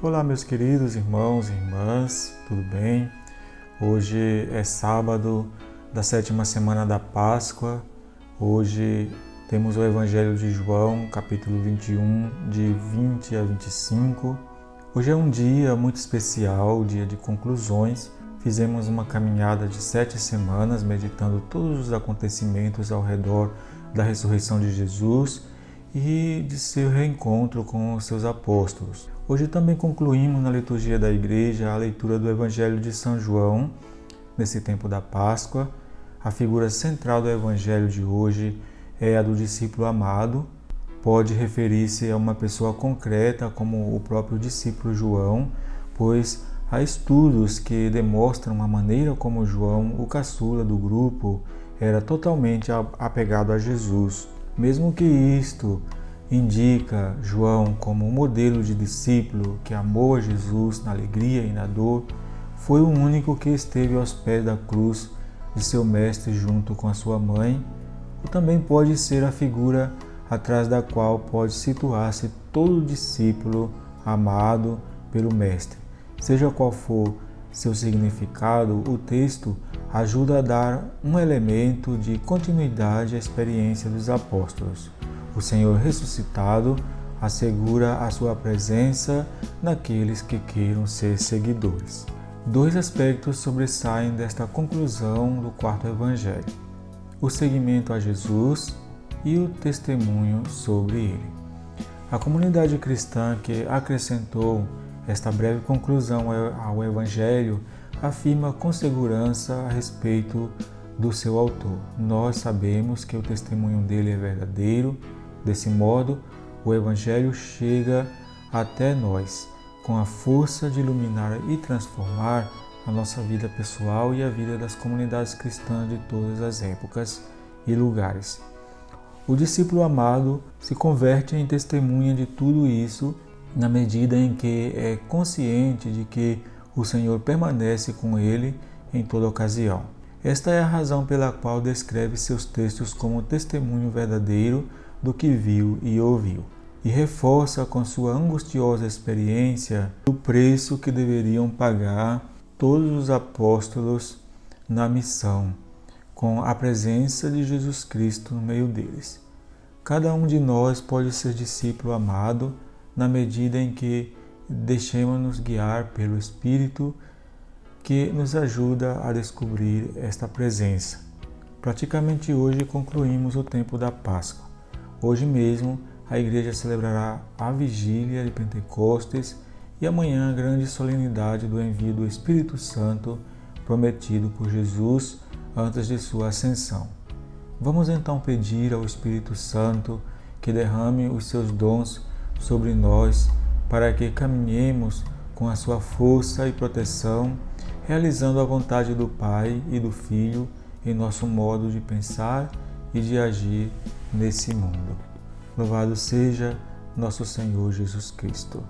Olá, meus queridos irmãos e irmãs, tudo bem? Hoje é sábado da sétima semana da Páscoa. Hoje temos o Evangelho de João, capítulo 21, de 20 a 25. Hoje é um dia muito especial, dia de conclusões. Fizemos uma caminhada de sete semanas meditando todos os acontecimentos ao redor da ressurreição de Jesus e de seu reencontro com os seus apóstolos. Hoje também concluímos na liturgia da igreja a leitura do Evangelho de São João, nesse tempo da Páscoa. A figura central do Evangelho de hoje é a do discípulo amado. Pode referir-se a uma pessoa concreta, como o próprio discípulo João, pois há estudos que demonstram a maneira como João, o caçula do grupo, era totalmente apegado a Jesus. Mesmo que isto indica João como um modelo de discípulo que amou a Jesus na alegria e na dor, foi o único que esteve aos pés da cruz de seu mestre junto com a sua mãe, ou também pode ser a figura atrás da qual pode situar-se todo discípulo amado pelo mestre. Seja qual for seu significado, o texto ajuda a dar um elemento de continuidade à experiência dos apóstolos. O Senhor ressuscitado assegura a sua presença naqueles que queiram ser seguidores. Dois aspectos sobressaem desta conclusão do quarto evangelho: o seguimento a Jesus e o testemunho sobre ele. A comunidade cristã que acrescentou esta breve conclusão ao evangelho afirma com segurança a respeito do seu autor. Nós sabemos que o testemunho dele é verdadeiro, desse modo, o Evangelho chega até nós com a força de iluminar e transformar a nossa vida pessoal e a vida das comunidades cristãs de todas as épocas e lugares. O discípulo amado se converte em testemunha de tudo isso na medida em que é consciente de que o Senhor permanece com ele em toda ocasião. Esta é a razão pela qual descreve seus textos como testemunho verdadeiro do que viu e ouviu, e reforça com sua angustiosa experiência o preço que deveriam pagar todos os apóstolos na missão, com a presença de Jesus Cristo no meio deles. Cada um de nós pode ser discípulo amado na medida em que deixemos-nos guiar pelo Espírito que nos ajuda a descobrir esta presença. Praticamente hoje concluímos o tempo da Páscoa. Hoje mesmo a igreja celebrará a vigília de Pentecostes e amanhã a grande solenidade do envio do Espírito Santo prometido por Jesus antes de sua ascensão. Vamos então pedir ao Espírito Santo que derrame os seus dons sobre nós para que caminhemos com a sua força e proteção, realizando a vontade do Pai e do Filho em nosso modo de pensar e de agir nesse mundo. Louvado seja nosso Senhor Jesus Cristo.